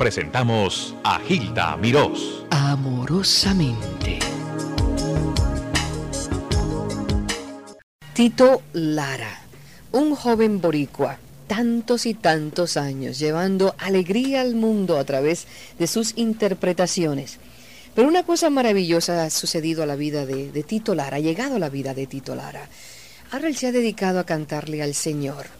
presentamos a Gilda Mirós. Amorosamente. Tito Lara, un joven boricua, tantos y tantos años, llevando alegría al mundo a través de sus interpretaciones. Pero una cosa maravillosa ha sucedido a la vida de, Tito Lara, ha llegado a la vida de Tito Lara. Ahora se ha dedicado a cantarle al Señor.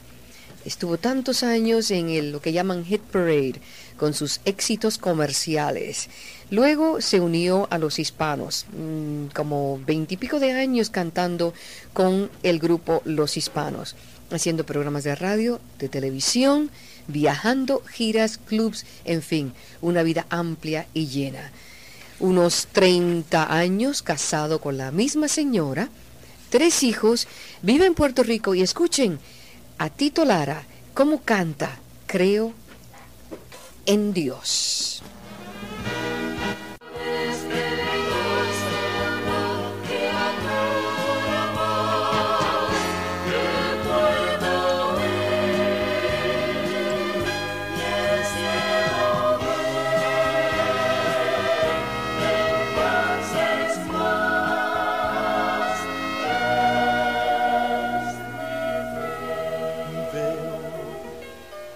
Estuvo tantos años en el, lo que llaman Hit Parade, con sus éxitos comerciales. Luego se unió a los hispanos, mm, como veintipico de años cantando con el grupo Los Hispanos, haciendo programas de radio, de televisión, viajando, giras, clubs, en fin, una vida amplia y llena. Unos 30 años casado con la misma señora, tres hijos, vive en Puerto Rico y escuchen a Tito Lara cómo canta, creo en Dios.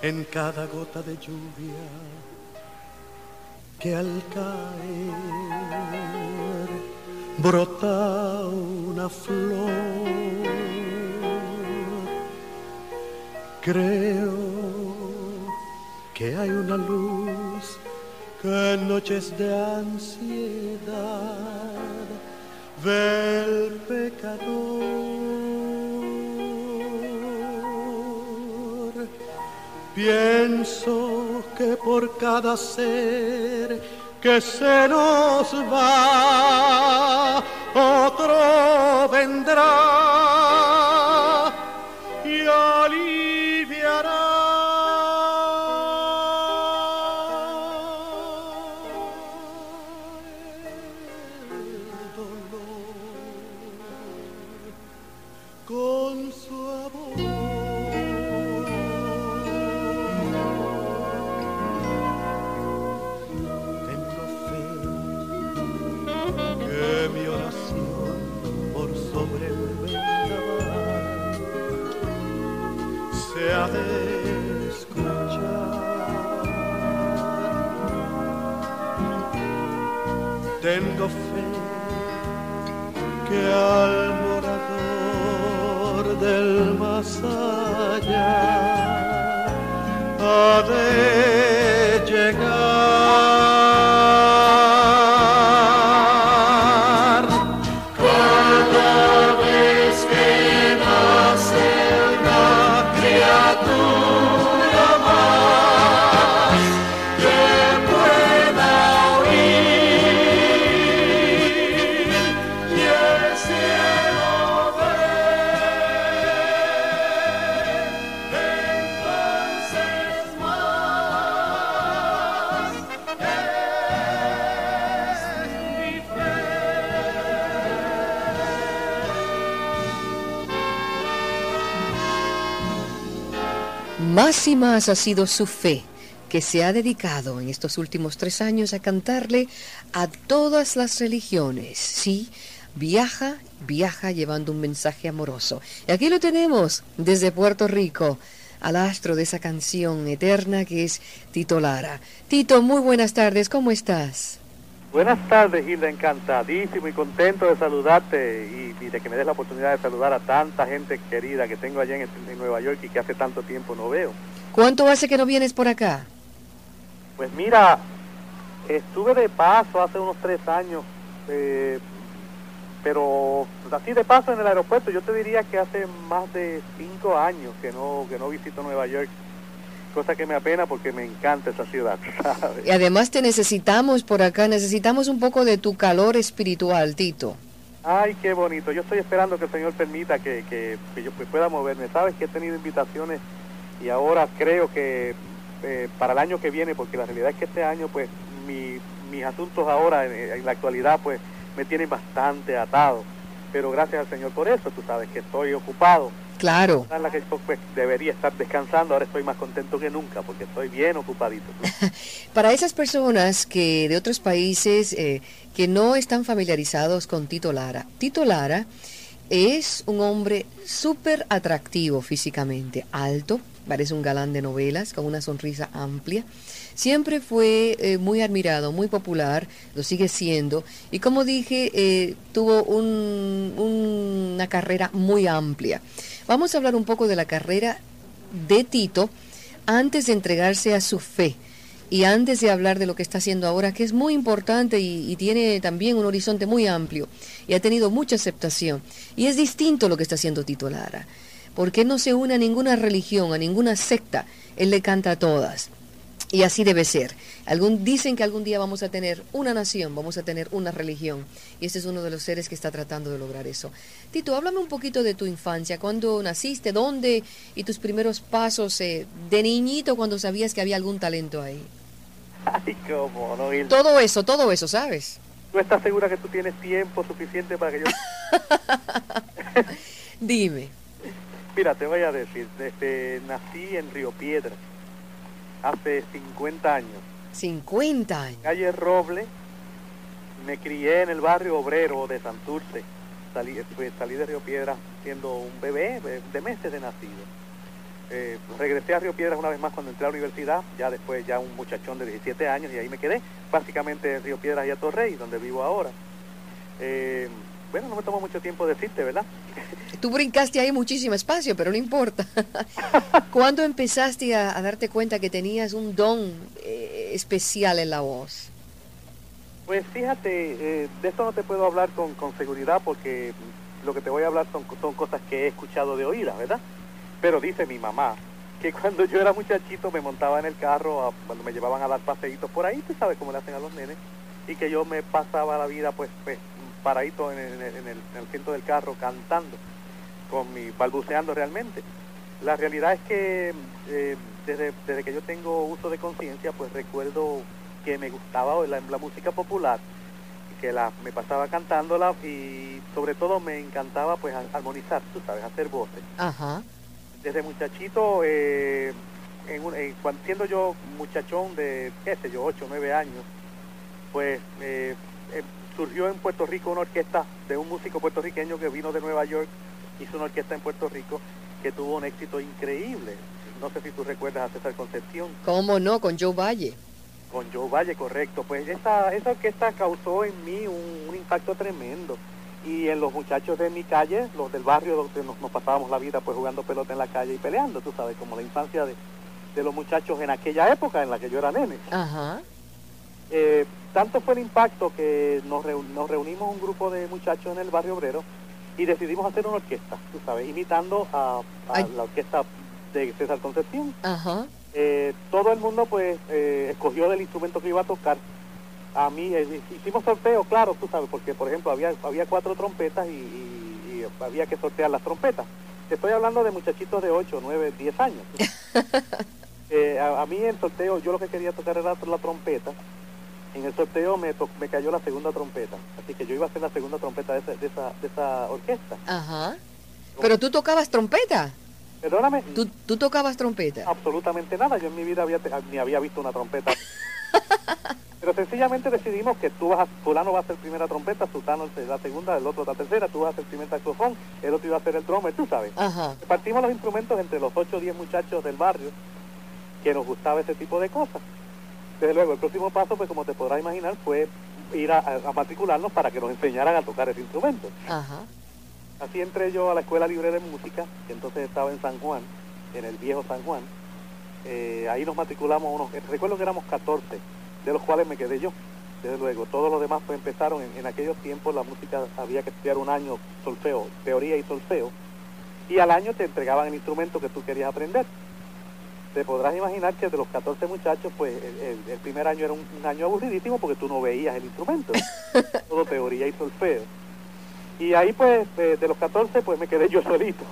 En cada gota de lluvia que al caer brota una flor. Creo que hay una luz que en noches de ansiedad ve el pecador Pienso que por cada ser que se nos va, otro vendrá tengo fe Más ha sido su fe que se ha dedicado en estos últimos tres años a cantarle a todas las religiones. Sí, viaja, viaja llevando un mensaje amoroso. Y aquí lo tenemos desde Puerto Rico, al astro de esa canción eterna que es Tito Lara. Tito, muy buenas tardes, ¿cómo estás? Buenas tardes, Gilda, encantadísimo y contento de saludarte y, de que me des la oportunidad de saludar a tanta gente querida que tengo allá en, Nueva York y que hace tanto tiempo no veo. ¿Cuánto hace que no vienes por acá? Pues mira, estuve de paso hace unos tres años, eh, pero así de paso en el aeropuerto, yo te diría que hace más de cinco años que no, que no visito Nueva York cosa que me apena porque me encanta esa ciudad. Y además te necesitamos por acá, necesitamos un poco de tu calor espiritual, Tito. Ay, qué bonito. Yo estoy esperando que el Señor permita que, que, yo pueda moverme. Sabes que he tenido invitaciones y ahora creo que eh, para el año que viene, porque la realidad es que este año, pues, mis asuntos ahora, en, la actualidad, pues, me tienen bastante atado. Pero gracias al Señor por eso, tú sabes que estoy ocupado Claro. En la que yo, pues, debería estar descansando, ahora estoy más contento que nunca porque estoy bien ocupadito. Para esas personas que de otros países eh, que no están familiarizados con Tito Lara, Tito Lara es un hombre súper atractivo físicamente, alto, parece un galán de novelas, con una sonrisa amplia. Siempre fue eh, muy admirado, muy popular, lo sigue siendo, y como dije, eh, tuvo un- una carrera muy amplia. Vamos a hablar un poco de la carrera de Tito antes de entregarse a su fe. Y antes de hablar de lo que está haciendo ahora, que es muy importante y, y tiene también un horizonte muy amplio y ha tenido mucha aceptación, y es distinto lo que está haciendo Tito Lara, porque él no se une a ninguna religión, a ninguna secta, él le canta a todas. Y así debe ser. Algún, dicen que algún día vamos a tener una nación, vamos a tener una religión. Y este es uno de los seres que está tratando de lograr eso. Tito, háblame un poquito de tu infancia. ¿Cuándo naciste? ¿Dónde? Y tus primeros pasos eh, de niñito cuando sabías que había algún talento ahí. Ay, cómo no, Hilda. Todo eso, todo eso, ¿sabes? ¿Tú estás segura que tú tienes tiempo suficiente para que yo... Dime. Mira, te voy a decir, este, nací en Río Piedra hace 50 años. 50 años. calle Roble, me crié en el barrio obrero de Santurce. Salí, pues, salí de Río Piedras siendo un bebé de, meses de nacido. Eh, regresé a Río Piedras una vez más cuando entré a la universidad, ya después ya un muchachón de 17 años y ahí me quedé, básicamente en Río Piedras y a Torrey, donde vivo ahora. Eh, bueno, no me tomó mucho tiempo decirte, ¿verdad? Tú brincaste ahí muchísimo espacio, pero no importa. ¿Cuándo empezaste a, a darte cuenta que tenías un don eh, especial en la voz? Pues fíjate, eh, de esto no te puedo hablar con, con seguridad porque lo que te voy a hablar son, son cosas que he escuchado de oídas, ¿verdad? Pero dice mi mamá que cuando yo era muchachito me montaba en el carro, a- cuando me llevaban a dar paseitos por ahí, tú sabes cómo le hacen a los nenes, y que yo me pasaba la vida pues, pues paradito en el, en el, en el asiento del carro cantando, con mi balbuceando realmente. La realidad es que eh, desde, desde que yo tengo uso de conciencia, pues recuerdo que me gustaba la, la música popular, que la, me pasaba cantándola y sobre todo me encantaba pues ar- armonizar, tú sabes, hacer voces. Ajá. Desde muchachito, eh, en un- eh, cuando siendo yo muchachón de, qué sé yo, 8 o 9 años, pues eh, eh, surgió en Puerto Rico una orquesta de un músico puertorriqueño que vino de Nueva York, hizo una orquesta en Puerto Rico que tuvo un éxito increíble. No sé si tú recuerdas a César Concepción. ¿Cómo no? Con Joe Valle. Con Joe Valle, correcto. Pues esa, esa orquesta causó en mí un, un impacto tremendo. Y en los muchachos de mi calle, los del barrio donde nos, nos pasábamos la vida pues jugando pelota en la calle y peleando, tú sabes, como la infancia de, de los muchachos en aquella época en la que yo era nene. Ajá. Eh, tanto fue el impacto que nos, nos reunimos un grupo de muchachos en el barrio obrero y decidimos hacer una orquesta, tú sabes, imitando a, la orquesta de César Concepción. Ajá. Eh, todo el mundo pues eh, escogió del instrumento que iba a tocar. A mí eh, hicimos sorteo, claro, tú sabes, porque por ejemplo había había cuatro trompetas y, y- y había que sortear las trompetas. Te estoy hablando de muchachitos de 8, 9, 10 años. Eh, a, a mí el sorteo, yo lo que quería tocar era la trompeta. En el sorteo me, me cayó la segunda trompeta. Así que yo iba a ser la segunda trompeta de, esa- de esa, de esa orquesta. Ajá. Pero tú tocabas trompeta. Perdóname, Tú, tú tocabas trompeta. absolutamente nada. Yo en mi vida había, ni había visto una trompeta. Pero sencillamente decidimos que tú vas a, fulano va a ser primera trompeta, sultano la segunda, el otro la tercera, tú vas a ser primer saxofón, el otro iba a ser el drummer, tú sabes. Ajá. Partimos los instrumentos entre los 8 o 10 muchachos del barrio que nos gustaba ese tipo de cosas. Desde luego, el próximo paso, pues como te podrás imaginar, fue ir a, a matricularnos para que nos enseñaran a tocar ese instrumento. Ajá. Así entré yo a la Escuela Libre de Música, que entonces estaba en San Juan, en el viejo San Juan. Eh, ahí nos matriculamos unos, eh, recuerdo que éramos 14, de los cuales me quedé yo. Desde luego, todos los demás pues empezaron, en, en aquellos tiempos la música había que estudiar un año solfeo, teoría y solfeo, y al año te entregaban el instrumento que tú querías aprender. Te podrás imaginar que de los 14 muchachos, pues el, primer año era un, un año aburridísimo porque tú no veías el instrumento, todo teoría y solfeo. Y ahí pues de los 14 pues me quedé yo solito.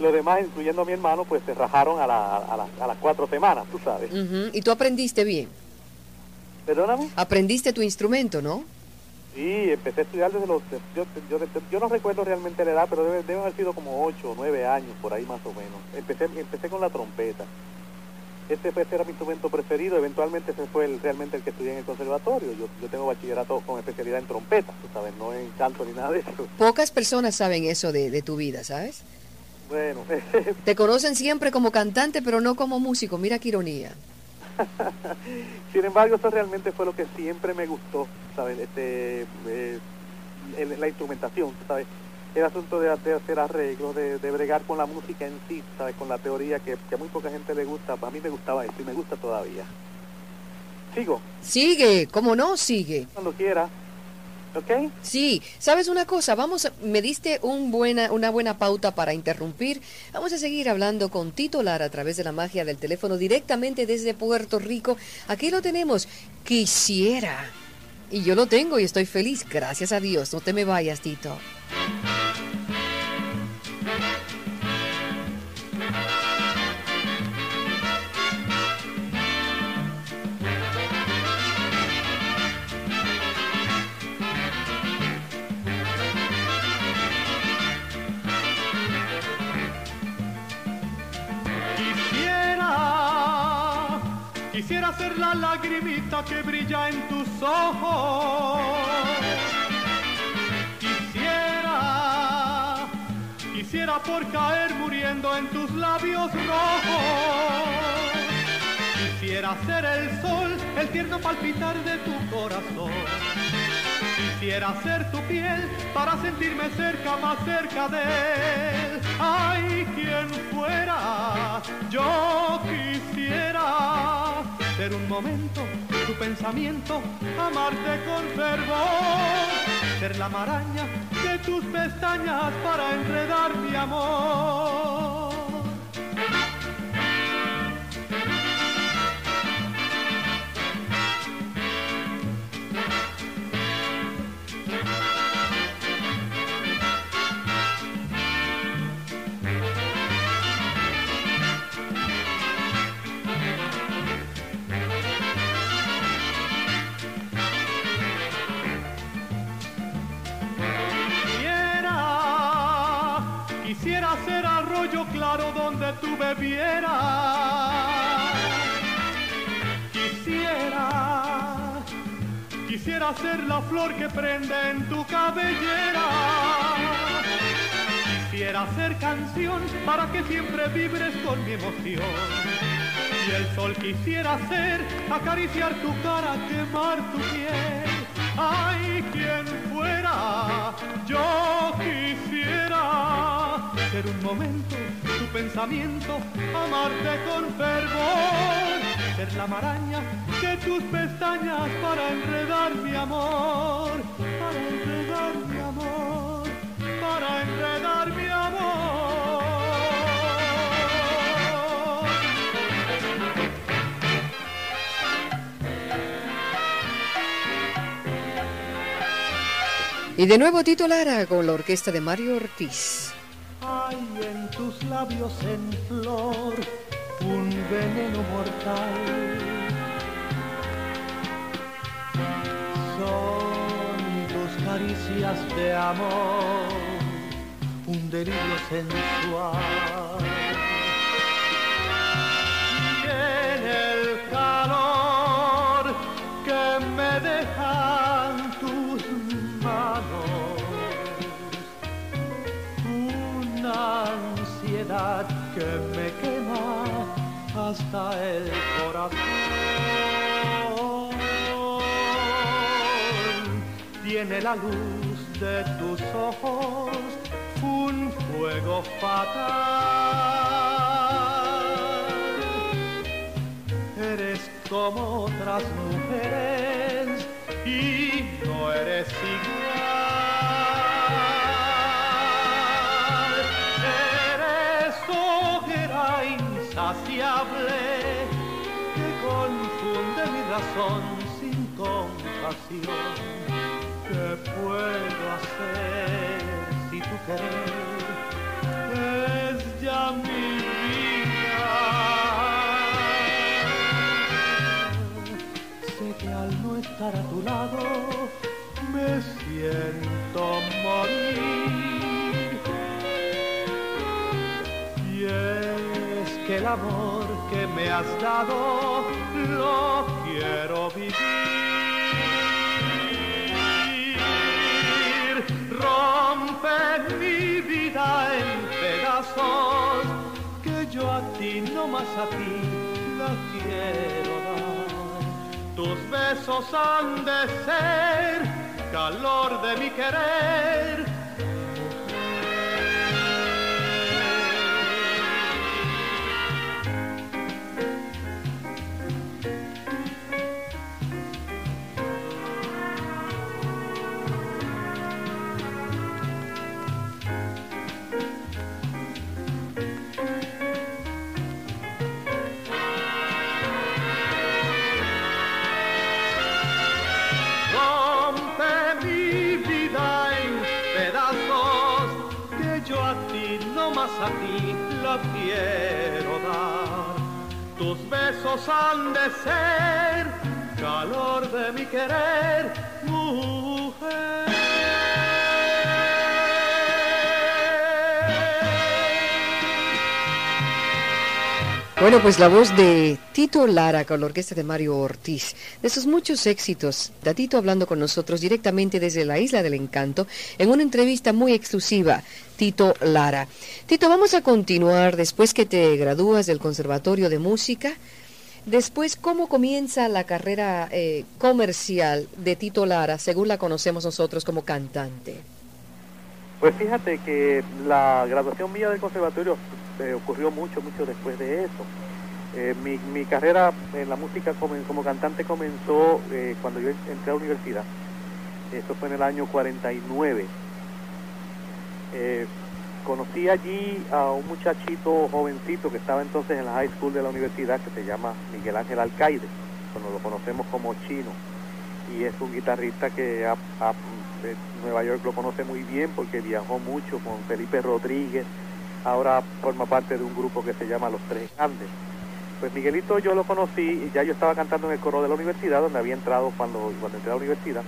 Los demás, incluyendo a mi hermano, pues se rajaron a, la- a, la- a las cuatro semanas, tú sabes. Ujú. Y tú aprendiste bien. Perdóname. Aprendiste tu instrumento, ¿no? Sí, empecé a estudiar desde los... Yo, yo, yo no recuerdo realmente la edad, pero debe, debe haber sido como 8 o 9 años, por ahí más o menos. Empecé, empecé con la trompeta. Este, fue, este era mi instrumento preferido, eventualmente ese fue el, realmente el que estudié en el conservatorio. Yo, yo tengo bachillerato con especialidad en trompeta, tú sabes, no en canto ni nada de eso. Pocas personas saben eso de, de tu vida, ¿sabes? Bueno, Te conocen siempre como cantante, pero no como músico. Mira qué ironía. sin embargo, eso realmente fue lo que siempre me gustó, ¿sabes? Este, eh, la instrumentación, ¿sabes? El asunto de, hacer arreglos, de, de bregar con la música en sí, ¿sabes? Con la teoría que, que a muy poca gente le gusta. A mí me gustaba eso y me gusta todavía. Sigo, Sigue, ¿cómo no? Sigue. cuando quiera. ¿Ok? Sí, ¿sabes una cosa? Vamos, a- me diste un buena, una buena pauta para interrumpir. Vamos a seguir hablando con Tito Lara a través de la magia del teléfono directamente desde Puerto Rico. Aquí lo tenemos. Quisiera. Y yo lo tengo y estoy feliz, gracias a Dios. No te me vayas, Tito. Quisiera ser la lagrimita que brilla en tus ojos. Quisiera, quisiera por caer muriendo en tus labios rojos. Quisiera ser el sol, el tierno palpitar de tu corazón. Quisiera ser tu piel para sentirme cerca, más cerca de él. Ay, quien fuera, yo quisiera ser un momento, tu pensamiento, amarte con fervor. Ser la maraña de tus pestañas para enredar mi amor. Donde tú bebieras. Quisiera, quisiera ser la flor que prende en tu cabellera. Quisiera ser canción para que siempre vibres con mi emoción. Y el sol quisiera ser, acariciar tu cara, quemar tu piel. Ay, quien fuera, yo quisiera ser un momento, pensamiento, amarte con fervor, ser la maraña de tus pestañas para enredar mi amor, para enredar mi amor, para enredar mi amor. Y de nuevo Tito Lara con la orquesta de Mario Ortiz. Tus labios en flor un veneno mortal. Son tus caricias de amor, un delirio sensual. Que me quema hasta el corazón. Tiene la luz de tus ojos un fuego fatal. Eres como otras mujeres y no eres igual. Que confunde mi razón sin compasión. ¿Qué puedo hacer si tu querer es ya mi vida? Sé que al no estar a tu lado me siento morir. Y es que el amor que me has dado lo quiero vivir. Rompe mi vida en pedazos que yo a ti, no más a ti, la quiero dar. Tus besos han de ser calor de mi querer ti la quiero dar. Tus besos han de ser calor de mi querer, Pues la voz de Tito Lara con la orquesta de Mario Ortiz, de sus muchos éxitos, Tito hablando con nosotros directamente desde la Isla del Encanto en una entrevista muy exclusiva, Tito Lara. Tito, vamos a continuar después que te gradúas del Conservatorio de Música. Después, ¿cómo comienza la carrera eh, comercial de Tito Lara, según la conocemos nosotros como cantante? Pues fíjate que la graduación mía del conservatorio eh, ocurrió mucho, mucho después de eso. Eh, mi, mi, carrera en la música como, como cantante comenzó eh, cuando yo entré a la universidad. Eso fue en el año 49. conocí allí a un muchachito jovencito que estaba entonces en la high school de la universidad que se llama Miguel Ángel Alcaide, cuando lo conocemos como Chino. Y es un guitarrista que a, Nueva York lo conoce muy bien porque viajó mucho con Felipe Rodríguez, ahora forma parte de un grupo que se llama Los Tres Grandes. Pues Miguelito yo lo conocí, ya yo estaba cantando en el coro de la universidad, donde había entrado cuando, cuando entré a la universidad,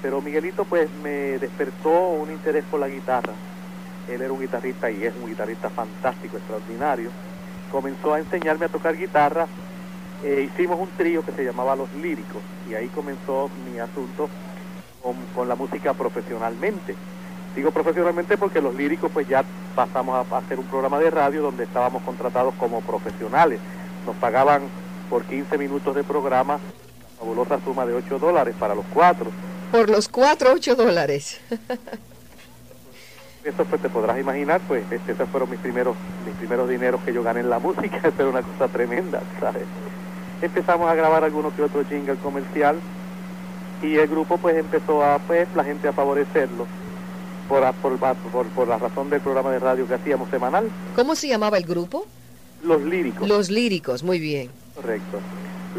pero Miguelito pues me despertó un interés por la guitarra. Él era un guitarrista y es un guitarrista fantástico, extraordinario. Comenzó a enseñarme a tocar guitarra. e hicimos un trío que se llamaba Los Líricos y ahí comenzó mi asunto con, la música profesionalmente. Digo profesionalmente porque los líricos pues ya pasamos a, hacer un programa de radio donde estábamos contratados como profesionales. Nos pagaban por 15 minutos de programa la fabulosa suma de 8 dólares para los cuatro. Por los cuatro, 8 dólares. Eso pues te podrás imaginar, pues este, esos fueron mis primeros, mis primeros dineros que yo gané en la música, eso era una cosa tremenda, ¿sabes? Empezamos a grabar algunos que otro jingle comercial, y el grupo pues empezó a, pues la gente a favorecerlo por, por, por, la razón del programa de radio que hacíamos semanal. ¿Cómo se llamaba el grupo? Los Líricos. Los Líricos, muy bien. Correcto.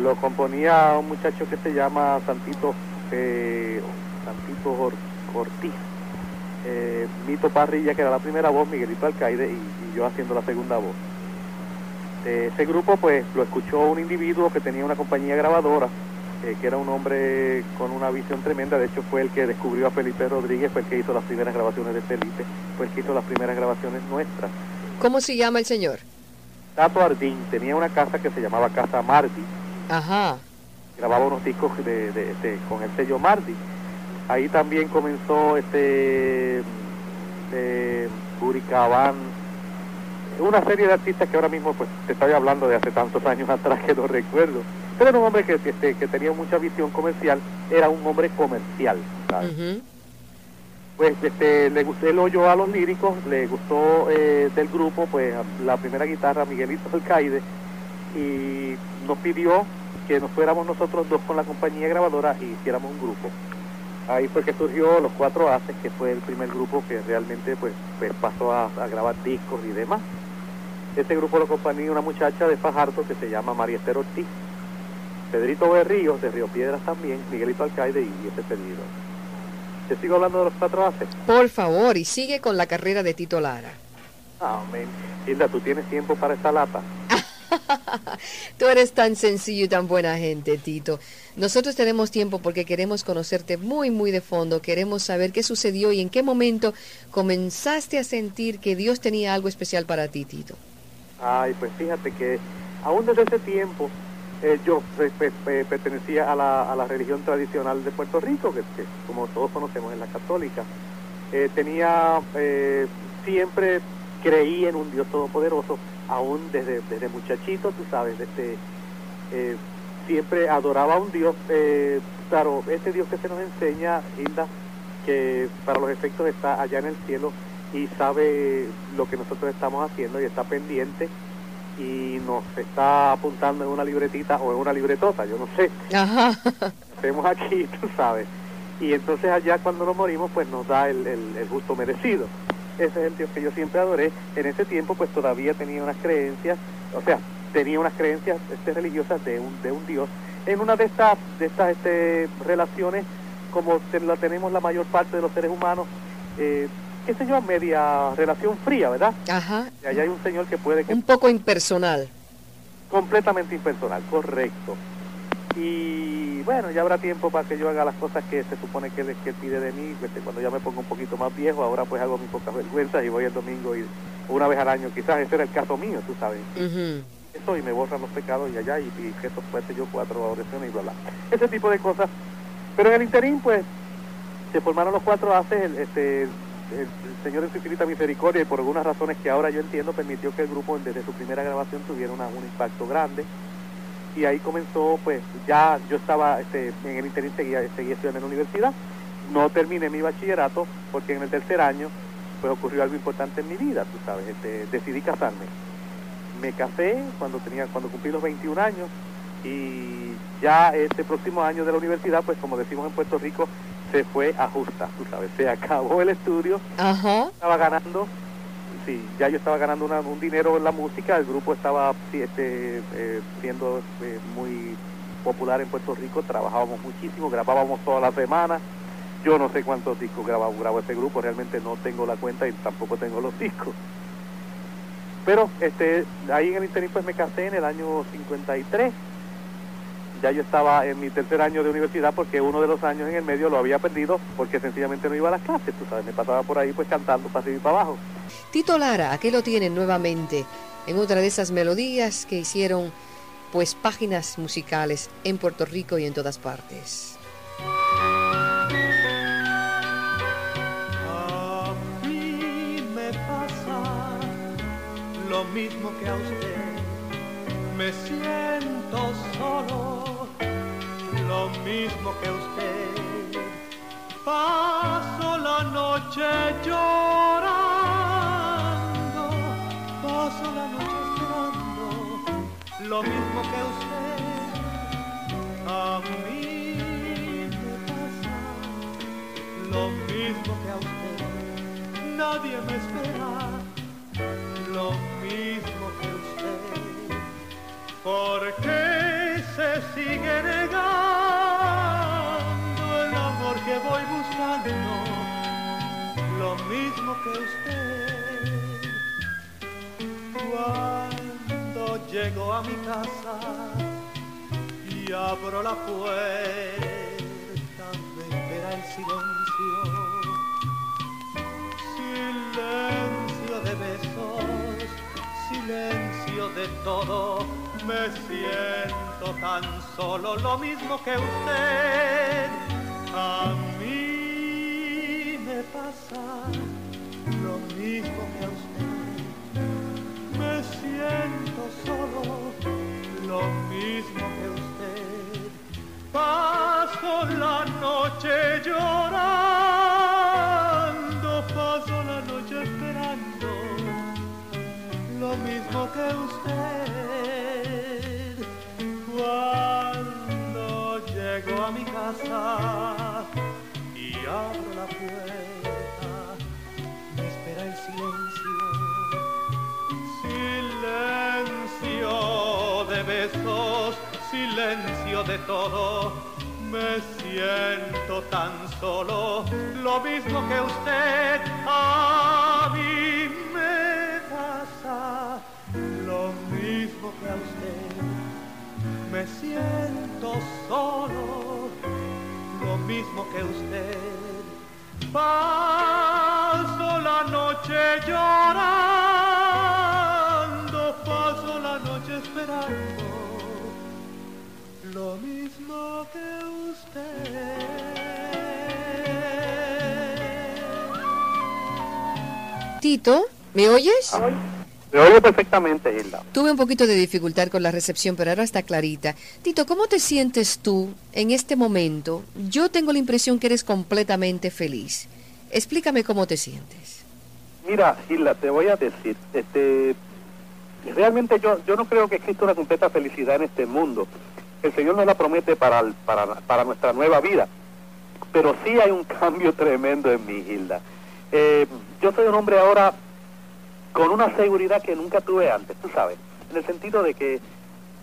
Lo componía un muchacho que se llama Santito, eh, Santito Ortiz. Eh, Mito Parrilla, que era la primera voz, Miguelito Alcaide, y, yo haciendo la segunda voz. ese grupo pues lo escuchó un individuo que tenía una compañía grabadora eh, que era un hombre con una visión tremenda, de hecho fue el que descubrió a Felipe Rodríguez, fue el que hizo las primeras grabaciones de Felipe, fue el que hizo las primeras grabaciones nuestras. ¿Cómo se llama el señor? Tato Ardín, tenía una casa que se llamaba Casa Mardi. Ajá. Grababa unos discos de, con el sello Mardi. Ahí también comenzó este eh, Buricabán, una serie de artistas que ahora mismo pues te estoy hablando de hace tantos años atrás que no recuerdo era un hombre que, que, tenía mucha visión comercial, era un hombre comercial. Pues este, le gustó, el hoyo a los líricos, le gustó eh, del grupo, pues la primera guitarra Miguelito Alcaide, y nos pidió que nos fuéramos nosotros dos con la compañía grabadora y hiciéramos un grupo. Ahí fue que surgió Los Cuatro Haces, que fue el primer grupo que realmente pues, pues pasó a, grabar discos y demás. Este grupo lo acompañó una muchacha de Fajardo que se llama María Esther Ortiz. Pedrito Berríos, de Río Piedras también, Miguelito Alcaide y ese servidor. ¿Te sigo hablando de los cuatro haces? Por favor, y sigue con la carrera de Tito Lara. Amén. Hilda, ¿tú tienes tiempo para esta lata? Tú eres tan sencillo y tan buena gente, Tito. Nosotros tenemos tiempo porque queremos conocerte muy, muy de fondo. Queremos saber qué sucedió y en qué momento comenzaste a sentir que Dios tenía algo especial para ti, Tito. Ay, pues fíjate que aún desde ese tiempo eh, yo pertenecía a la, a la, religión tradicional de Puerto Rico, que, como todos conocemos es la católica. Eh, tenía, eh, siempre creí en un Dios todopoderoso, aún desde, desde muchachito, tú sabes, desde, siempre adoraba a un Dios, claro, ese Dios que se nos enseña, Hilda, que para los efectos está allá en el cielo y sabe lo que nosotros estamos haciendo y está pendiente y nos está apuntando en una libretita o en una libretota, yo no sé. Ajá. Hacemos aquí, tú sabes. Y entonces allá cuando nos morimos, pues nos da el, el, justo merecido. Ese es el Dios que yo siempre adoré. En ese tiempo, pues todavía tenía unas creencias, o sea, tenía unas creencias este, religiosas de un, de un Dios. En una de estas, de estas este, relaciones, como la tenemos la mayor parte de los seres humanos, eh, qué sé yo, media relación fría, ¿verdad? Ajá. Y allá hay un señor que puede... Un poco impersonal. Completamente impersonal, correcto. Y bueno, ya habrá tiempo para que yo haga las cosas que se supone que él, que pide de mí. Este, cuando ya me pongo un poquito más viejo, ahora pues hago mis pocas vergüenzas y voy el domingo y una vez al año. Quizás ese era el caso mío, tú sabes. Eso y me borran los pecados y allá y, y que esto fuese yo cuatro oraciones y bla, bla. Ese tipo de cosas. Pero en el interín, pues, se formaron los cuatro haces, este, el, Señor en su misericordia y por algunas razones que ahora yo entiendo permitió que el grupo desde su primera grabación tuviera un impacto grande. Y ahí comenzó pues ya yo estaba este, en el interín seguía, seguía estudiando en la universidad. No terminé mi bachillerato porque en el tercer año pues ocurrió algo importante en mi vida tú sabes este, decidí casarme. Me casé cuando tenía cuando cumplí los 21 años y ya este próximo año de la universidad pues como decimos en Puerto Rico se fue a justa, tú sabes, se acabó el estudio, estaba ganando, sí, ya yo estaba ganando un dinero en la música, el grupo estaba este, eh, siendo eh, muy popular en Puerto Rico, trabajábamos muchísimo, grabábamos toda la semana, yo no sé cuántos discos grabó, grabó este grupo, realmente no tengo la cuenta y tampoco tengo los discos. Pero este, ahí en el interín pues me casé en el año 53 ya yo estaba en mi tercer año de universidad porque uno de los años en el medio lo había perdido porque sencillamente no iba a las clases, tú sabes, me pasaba por ahí pues cantando para seguir para abajo. Tito Lara, aquí lo tienen nuevamente en otra de esas melodías que hicieron pues páginas musicales en Puerto Rico y en todas partes. A mí me pasa lo mismo que a usted, me siento solo lo mismo que usted. Paso la noche llorando, paso la noche esperando, lo mismo que usted. A mí me pasa lo mismo que a usted. Nadie me espera, lo mismo que usted. ¿Por qué se sigue voy buscando lo mismo que usted. Cuando llego a mi casa y abro la puerta, me espera el silencio. Silencio de besos, silencio de todo. Me siento tan solo lo mismo que usted a mí me pasa lo mismo que a usted. Me siento solo, lo mismo que usted. Paso la noche llorando, paso la noche esperando, lo mismo que usted. Cuando llego a mi casa, abro la puerta, me espera el silencio. Silencio de besos, silencio de todo. Me siento tan solo, lo mismo que usted a mí me pasa, lo mismo que a usted. Me siento solo, lo mismo que usted. Paso la noche llorando, paso la noche esperando, lo mismo que usted. Tito, ¿me oyes? Me oye perfectamente, Hilda. Tuve un poquito de dificultad con la recepción, pero ahora está clarita. Tito, ¿cómo te sientes tú en este momento? Yo tengo la impresión que eres completamente feliz. Explícame cómo te sientes. Mira, Hilda, te voy a decir, este, realmente yo, yo no creo que exista una completa felicidad en este mundo. El Señor nos la promete para, el- para, para nuestra nueva vida. Pero sí hay un cambio tremendo en mi Hilda. Eh, yo soy un hombre ahora con una seguridad que nunca tuve antes, tú sabes, en el sentido de que,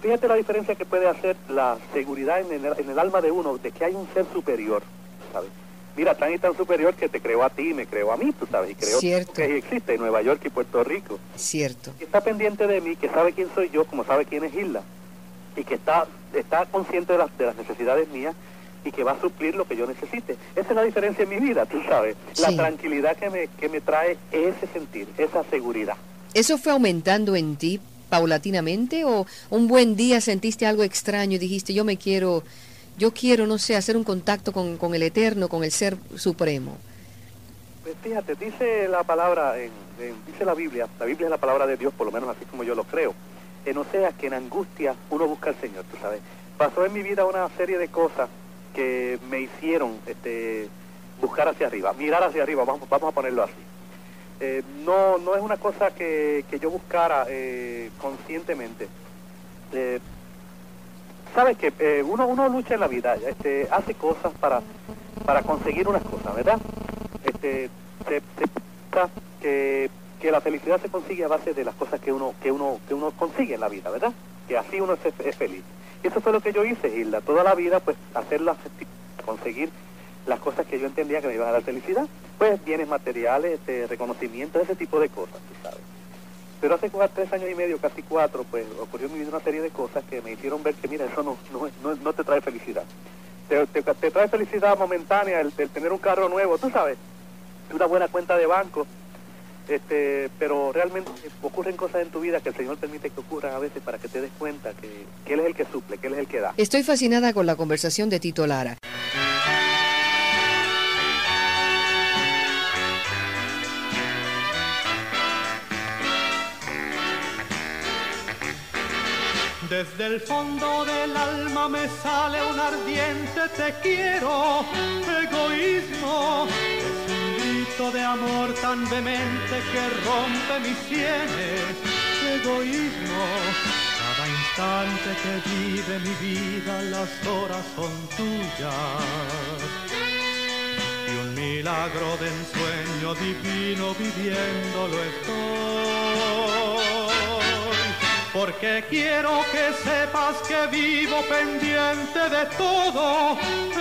fíjate la diferencia que puede hacer la seguridad en el, en el alma de uno, de que hay un ser superior, ¿sabes? Mira, tan y tan superior que te creó a ti, me creó a mí, tú sabes, y creó Cierto. que existe en Nueva York y Puerto Rico. Cierto. Que está pendiente de mí, que sabe quién soy yo, como sabe quién es Hilda, y que está, está consciente de las, de las necesidades mías y que va a suplir lo que yo necesite. Esa es la diferencia en mi vida, tú sabes. La Sí. tranquilidad que me, que me trae ese sentir, esa seguridad. ¿Eso fue aumentando en ti paulatinamente o un buen día sentiste algo extraño y dijiste, yo me quiero, yo quiero, no sé, hacer un contacto con, con el Eterno, con el Ser Supremo? Pues fíjate, dice la palabra, en- en- dice la Biblia, la Biblia es la palabra de Dios, por lo menos así como yo lo creo. En Oseas que en angustia uno busca al Señor, tú sabes. Pasó en mi vida una serie de cosas que me hicieron este, buscar hacia arriba, mirar hacia arriba, vamos, vamos a ponerlo así. Eh, no, no es una cosa que, que yo buscara eh, conscientemente. Eh, Sabes que eh, uno, uno lucha en la vida, este, hace cosas para, para conseguir unas cosas, ¿verdad? Este, se piensa que, la felicidad se consigue a base de las cosas que uno, que uno, que uno consigue en la vida, ¿verdad? Que así uno es feliz. Eso fue lo que yo hice, Hilda, toda la vida, pues, hacerla, conseguir las cosas que yo entendía que me iban a dar felicidad, pues bienes materiales, este, reconocimiento, ese tipo de cosas, tú sabes. Pero hace cua- tres años y medio, casi cuatro, pues ocurrió en mi vida una serie de cosas que me hicieron ver que, mira, eso no, no, no, no te trae felicidad. Te, te- te trae felicidad momentánea el, el tener un carro nuevo, tú sabes, una buena cuenta de banco, este, pero realmente ocurren cosas en tu vida que el Señor permite que ocurran a veces para que te des cuenta que, que Él es el que suple, que Él es el que da. Estoy fascinada con la conversación de Tito Lara. Desde el fondo del alma me sale un ardiente te quiero, egoísmo. De amor tan vehemente que rompe mis sienes, egoísmo. Cada instante que vive mi vida, las horas son tuyas. Y un milagro de ensueño divino viviéndolo estoy. Porque quiero que sepas que vivo pendiente de todo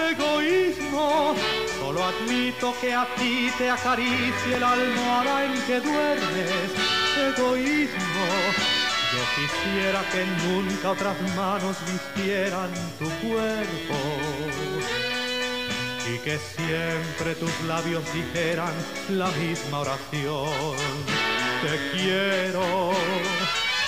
egoísmo. Solo admito que a ti te acaricie la almohada en que duermes. Egoísmo. Yo quisiera que nunca otras manos vistieran tu cuerpo y que siempre tus labios dijeran la misma oración. Te quiero.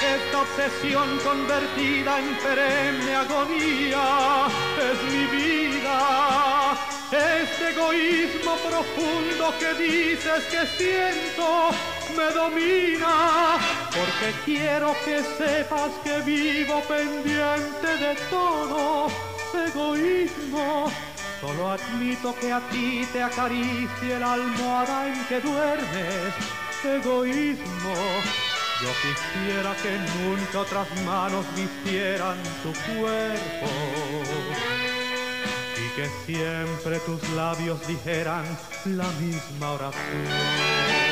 Esta obsesión convertida en perenne agonía es mi vida. Este egoísmo profundo que dices que siento me domina. Porque quiero que sepas que vivo pendiente de todo egoísmo. Solo admito que a ti te acaricie la almohada en que duermes. Egoísmo. Yo quisiera que nunca otras manos vistieran tu cuerpo y que siempre tus labios dijeran la misma oración.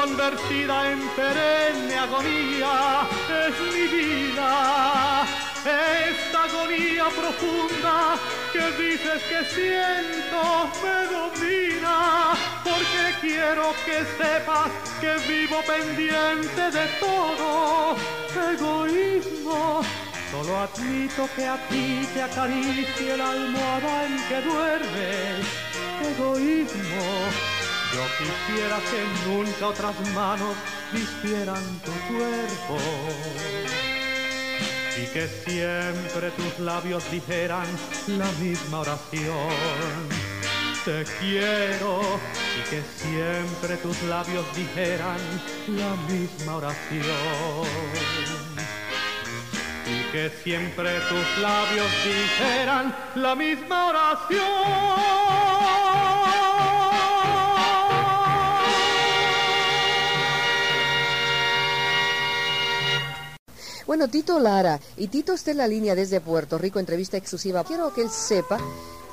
Convertida en perenne agonía es mi vida. Esta agonía profunda que dices que siento me domina, porque quiero que sepas que vivo pendiente de todo egoísmo. Solo admito que a ti te acaricie la almohada en que duermes, egoísmo. Yo quisiera que nunca otras manos vistieran tu cuerpo y que siempre tus labios dijeran la misma oración. Te quiero y que siempre tus labios dijeran la misma oración. Y que siempre tus labios dijeran la misma oración. Bueno, Tito Lara, y Tito está en la línea desde Puerto Rico, entrevista exclusiva. Quiero que él sepa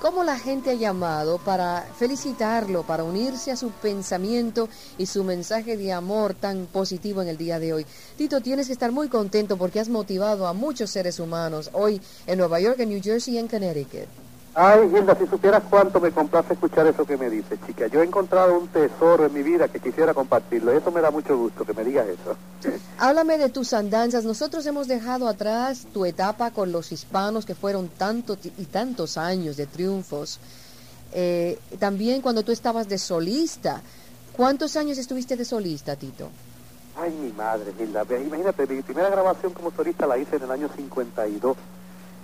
cómo la gente ha llamado para felicitarlo, para unirse a su pensamiento y su mensaje de amor tan positivo en el día de hoy. Tito, tienes que estar muy contento porque has motivado a muchos seres humanos hoy en Nueva York, en New Jersey y en Connecticut. Ay, Hilda, si supieras cuánto me complace escuchar eso que me dices, chica. Yo he encontrado un tesoro en mi vida que quisiera compartirlo. Eso me da mucho gusto que me digas eso. Háblame de tus andanzas. Nosotros hemos dejado atrás tu etapa con los hispanos, que fueron tantos y tantos años de triunfos. Eh, también cuando tú estabas de solista. ¿Cuántos años estuviste de solista, Tito? Ay, mi madre, Hilda. Imagínate, mi primera grabación como solista la hice en el año 52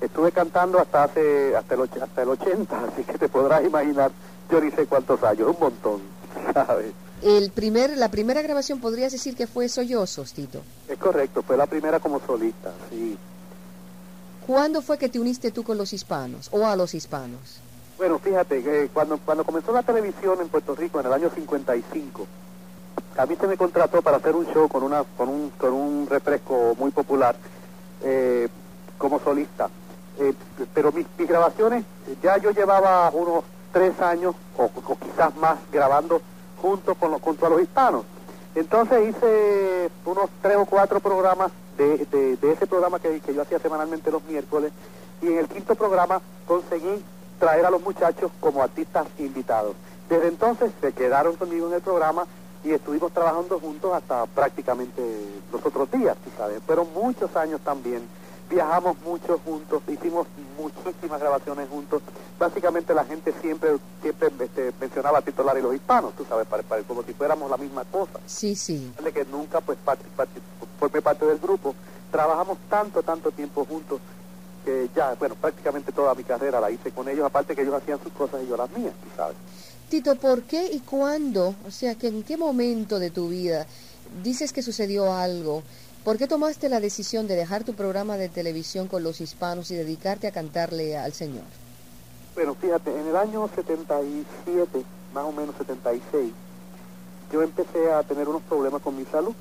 estuve cantando hasta hace hasta el, hasta el 80, así que te podrás imaginar, yo ni sé cuántos años, un montón, ¿sabes? El primer, la primera grabación podrías decir que fue Sollozos, Tito. Es correcto, fue la primera como solista, sí. ¿Cuándo fue que te uniste tú con los hispanos o a los hispanos? Bueno, fíjate, que cuando, cuando comenzó la televisión en Puerto Rico en el año 55, a mí se me contrató para hacer un show con, una, con, un, con un refresco muy popular eh, como solista. Eh, pero mis, grabaciones, ya yo llevaba unos tres años o, quizás más grabando junto con los, junto a los hispanos. Entonces hice unos tres o cuatro programas de, ese programa que, que, yo hacía semanalmente los miércoles y en el quinto programa conseguí traer a los muchachos como artistas invitados. Desde entonces se quedaron conmigo en el programa y estuvimos trabajando juntos hasta prácticamente los otros días, sabes. Fueron muchos años también viajamos mucho juntos, hicimos muchísimas grabaciones juntos. Básicamente la gente siempre siempre este, mencionaba a Tito Lara y los hispanos, tú sabes, para, para, como si fuéramos la misma cosa. Sí, sí. De que nunca pues parte, parte, formé parte del grupo. Trabajamos tanto, tanto tiempo juntos que ya, bueno, prácticamente toda mi carrera la hice con ellos, aparte que ellos hacían sus cosas y yo las mías, tú sabes. Tito, ¿por qué y cuándo? O sea, que ¿en qué momento de tu vida dices que sucedió algo? ¿Por qué tomaste la decisión de dejar tu programa de televisión con los hispanos y dedicarte a cantarle al Señor? Bueno, fíjate, en el año 77, más o menos 76, yo empecé a tener unos problemas con mi salud.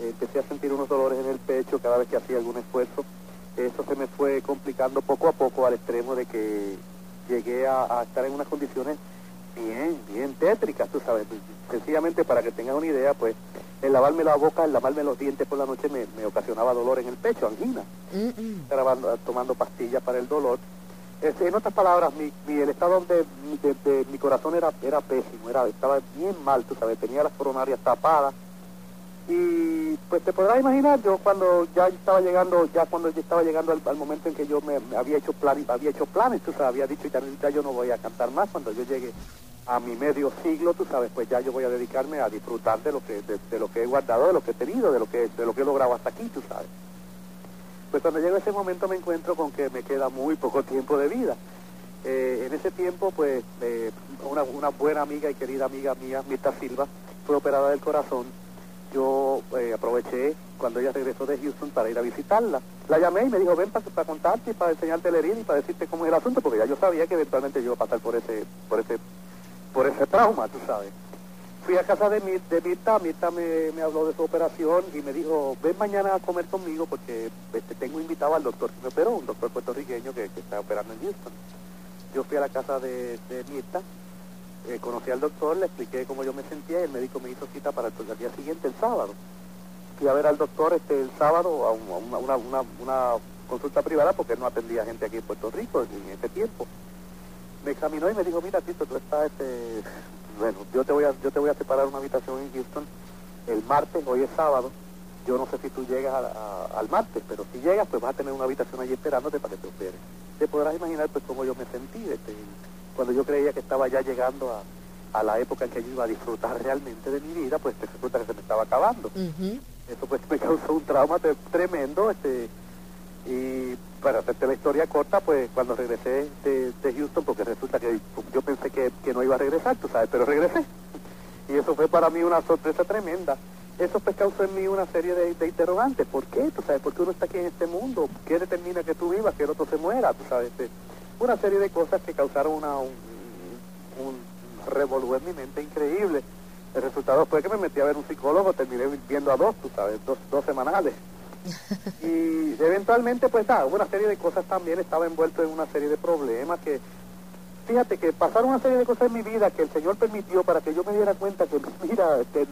Empecé a sentir unos dolores en el pecho cada vez que hacía algún esfuerzo. Eso se me fue complicando poco a poco al extremo de que llegué a estar en unas condiciones bien, bien tétricas, tú sabes. Sencillamente para que tengan una idea, pues el lavarme la boca, el lavarme los dientes por la noche me, me ocasionaba dolor en el pecho, angina. Mm -mm. Tomando pastillas para el dolor. Este, en otras palabras, mi, mi, el estado de, de, de, mi corazón era, era pésimo, era, estaba bien mal, tú sabes, tenía las coronarias tapadas. Y pues te podrás imaginar, yo cuando ya estaba llegando, ya cuando yo estaba llegando al, momento en que yo me, había hecho planes, había hecho planes, tú sabes, había dicho ya, yo no voy a cantar más cuando yo llegue a mi medio siglo, tú sabes, pues ya yo voy a dedicarme a disfrutar de lo que de, de, lo que he guardado, de lo que he tenido, de lo que de lo que he logrado hasta aquí, tú sabes. Pues cuando llega ese momento me encuentro con que me queda muy poco tiempo de vida. Eh, en ese tiempo, pues, eh, una, una, buena amiga y querida amiga mía, Mirta Silva, fue operada del corazón. Yo eh, aproveché cuando ella regresó de Houston para ir a visitarla. La llamé y me dijo, ven para, para contarte y para enseñarte el herida y para decirte cómo es el asunto, porque ya yo sabía que eventualmente yo iba a pasar por ese, por ese por ese trauma, tú sabes. Fui a casa de, mi, de Mirta, Mirta me, me, habló de su operación y me dijo, ven mañana a comer conmigo porque este, tengo invitado al doctor que me operó, un doctor puertorriqueño que, está operando en Houston. Yo fui a la casa de, de Mirta eh, conocí al doctor, le expliqué cómo yo me sentía y el médico me hizo cita para el, día siguiente, el sábado. Fui a ver al doctor este el sábado a, una, una, consulta privada porque no atendía gente aquí en Puerto Rico en ese tiempo. Me examinó y me dijo, mira Tito, tú estás, este, bueno, yo te voy a, yo te voy a separar una habitación en Houston el martes, hoy es sábado, yo no sé si tú llegas al martes, pero si llegas, pues vas a tener una habitación allí esperándote para que te operes. Te podrás imaginar pues cómo yo me sentí este, cuando yo creía que estaba ya llegando a, la época en que yo iba a disfrutar realmente de mi vida, pues resulta que se me estaba acabando. Eso pues me causó un trauma tremendo, este, y para hacerte la historia corta, pues cuando regresé de, Houston, porque resulta que yo pensé que, que no iba a regresar, tú sabes, pero regresé. Y eso fue para mí una sorpresa tremenda eso pues causó en mí una serie de, interrogantes. ¿Por qué? ¿Tú sabes? ¿Por qué uno está aquí en este mundo? ¿Qué determina que tú vivas, que el otro se muera? ¿Tú sabes? Este, una serie de cosas que causaron una, un, un en mi mente increíble. El resultado fue que me metí a ver un psicólogo, terminé viendo a dos, tú sabes, dos, dos semanales. y eventualmente, pues, ah, una serie de cosas también, estaba envuelto en una serie de problemas que, fíjate que pasaron una serie de cosas en mi vida que el Señor permitió para que yo me diera cuenta que, mira, que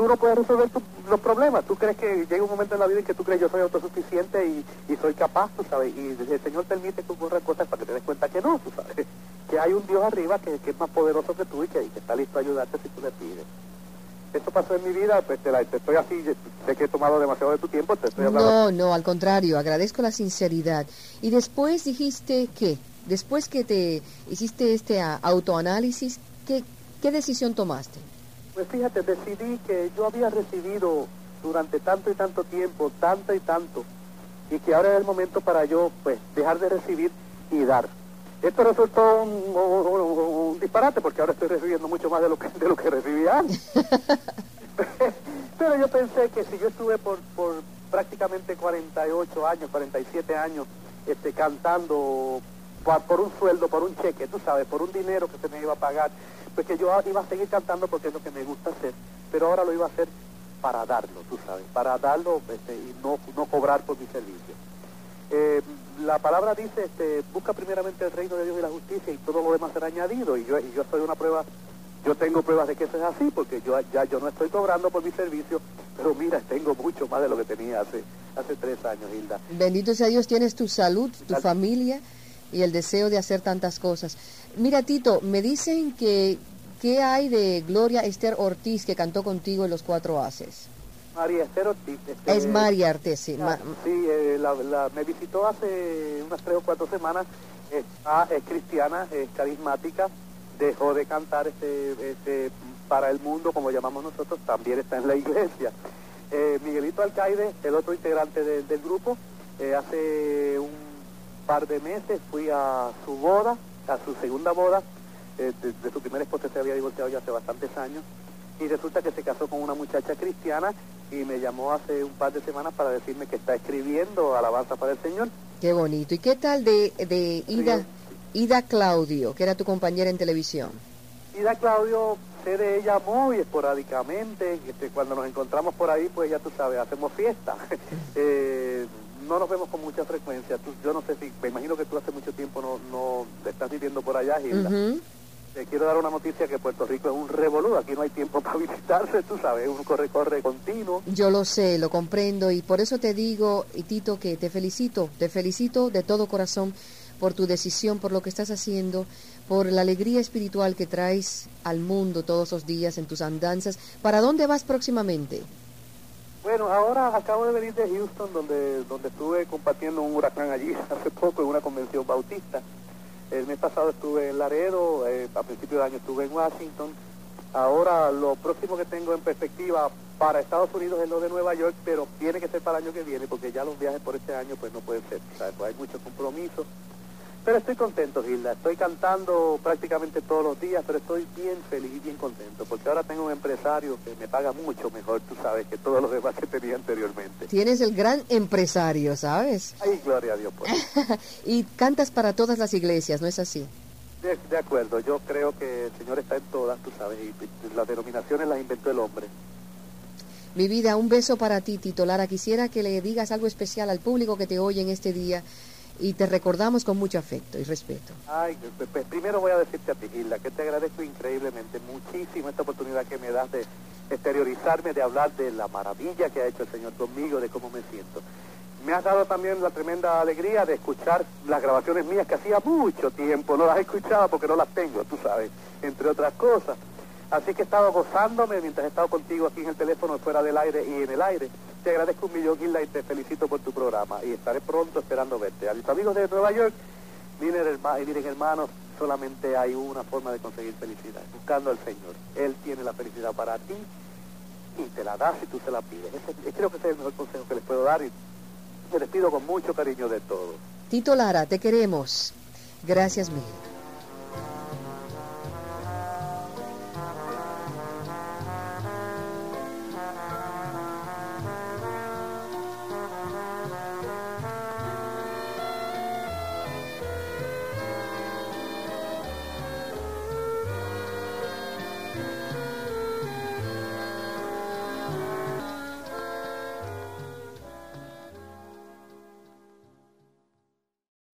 tú no puedes resolver los problemas. Tú crees que llega un momento en la vida en que tú crees yo soy autosuficiente y, soy capaz, tú sabes. Y el Señor permite que ocurran cosas para que te des cuenta que no, tú sabes. Que hay un Dios arriba que, es más poderoso que tú y que, está listo a ayudarte si tú le pides. Esto pasó en mi vida, pues te, estoy así, sé que he tomado demasiado de tu tiempo, te estoy hablando. No, no, al contrario, agradezco la sinceridad. Y después dijiste que, después que te hiciste este autoanálisis, ¿qué, qué decisión tomaste? Pues fíjate, decidí que yo había recibido durante tanto y tanto tiempo, tanto y tanto, y que ahora era el momento para yo, pues, dejar de recibir y dar. Esto resultó un, disparate porque ahora estoy recibiendo mucho más de lo que, de lo que recibía antes. Pero yo pensé que si yo estuve por, por prácticamente 48 años, 47 años, este, cantando por, por un sueldo, por un cheque, tú sabes, por un dinero que se me iba a pagar, pues que yo iba a seguir cantando porque es lo que me gusta hacer, pero ahora lo iba a hacer para darlo, tú sabes, para darlo este, y no, no cobrar por mi servicio. Eh, la palabra dice, este, busca primeramente el reino de Dios y la justicia y todo lo demás será añadido. Y yo, y yo soy una prueba, yo tengo pruebas de que eso es así, porque yo ya yo no estoy cobrando por mi servicio, pero mira, tengo mucho más de lo que tenía hace, hace tres años, Hilda. Bendito sea Dios, tienes tu salud, tu familia y el deseo de hacer tantas cosas. Mira, Tito, me dicen que ¿qué hay de Gloria Esther Ortiz que cantó contigo en Los Cuatro Haces? María Esther Ortiz. Este, es María Ortiz, sí. Sí, eh, me visitó hace unas tres o cuatro semanas. Es cristiana, es carismática, dejó de cantar este, este, para el mundo, como llamamos nosotros, también está en la iglesia. Eh, Miguelito Alcaide, el otro integrante del grupo, eh, hace un par de meses fui a su boda, a su segunda boda, eh, de, su primer esposa se había divorciado ya hace bastantes años, y resulta que se casó con una muchacha cristiana y me llamó hace un par de semanas para decirme que está escribiendo alabanza para el Señor. Qué bonito. ¿Y qué tal de, de Ida, Ida Claudio, que era tu compañera en televisión? Ida Claudio, sé de ella muy esporádicamente, este, cuando nos encontramos por ahí, pues ya tú sabes, hacemos fiesta. eh, no nos vemos con mucha frecuencia. yo no sé si, me imagino que tú hace mucho tiempo no, no estás viviendo por allá, Gilda. Te quiero dar una noticia que Puerto Rico es un revolú, aquí no hay tiempo para visitarse, tú sabes, un corre-corre continuo. Yo lo sé, lo comprendo y por eso te digo, y Tito, que te felicito, te felicito de todo corazón por tu decisión, por lo que estás haciendo, por la alegría espiritual que traes al mundo todos los días en tus andanzas. ¿Para dónde vas próximamente? Bueno, ahora acabo de venir de Houston, donde, donde estuve compartiendo un huracán allí hace poco en una convención bautista. El mes pasado estuve en Laredo, eh, a principios de año estuve en Washington. Ahora lo próximo que tengo en perspectiva para Estados Unidos es lo de Nueva York, pero tiene que ser para el año que viene, porque ya los viajes por este año pues no pueden ser. Pues hay muchos compromisos pero estoy contento, Gilda. Estoy cantando prácticamente todos los días, pero estoy bien feliz y bien contento, porque ahora tengo un empresario que me paga mucho mejor, tú sabes, que todos los demás que tenía anteriormente. Tienes el gran empresario, ¿sabes? Ay, gloria a Dios, pues. y cantas para todas las iglesias, ¿no es así? De, acuerdo, yo creo que el Señor está en todas, tú sabes, y, las denominaciones las inventó el hombre. Mi vida, un beso para ti, Tito Lara. Quisiera que le digas algo especial al público que te oye en este día y te recordamos con mucho afecto y respeto. Ay, pues, primero voy a decirte a ti, Gilda, que te agradezco increíblemente muchísimo esta oportunidad que me das de exteriorizarme, de hablar de la maravilla que ha hecho el Señor conmigo, de cómo me siento. Me has dado también la tremenda alegría de escuchar las grabaciones mías que hacía mucho tiempo, no las he escuchado porque no las tengo, tú sabes, entre otras cosas. Así que he estado gozándome mientras he estado contigo aquí en el teléfono, fuera del aire y en el aire. Te agradezco un millón, Gilda, y te felicito por tu programa. Y estaré pronto esperando verte. A mis amigos de Nueva York, miren, hermanos, solamente hay una forma de conseguir felicidad, buscando al Señor. Él tiene la felicidad para ti y te la da si tú se la pides. creo que ese es el mejor consejo que les puedo dar y me despido con mucho cariño de todos. Tito Lara, te queremos. Gracias mil.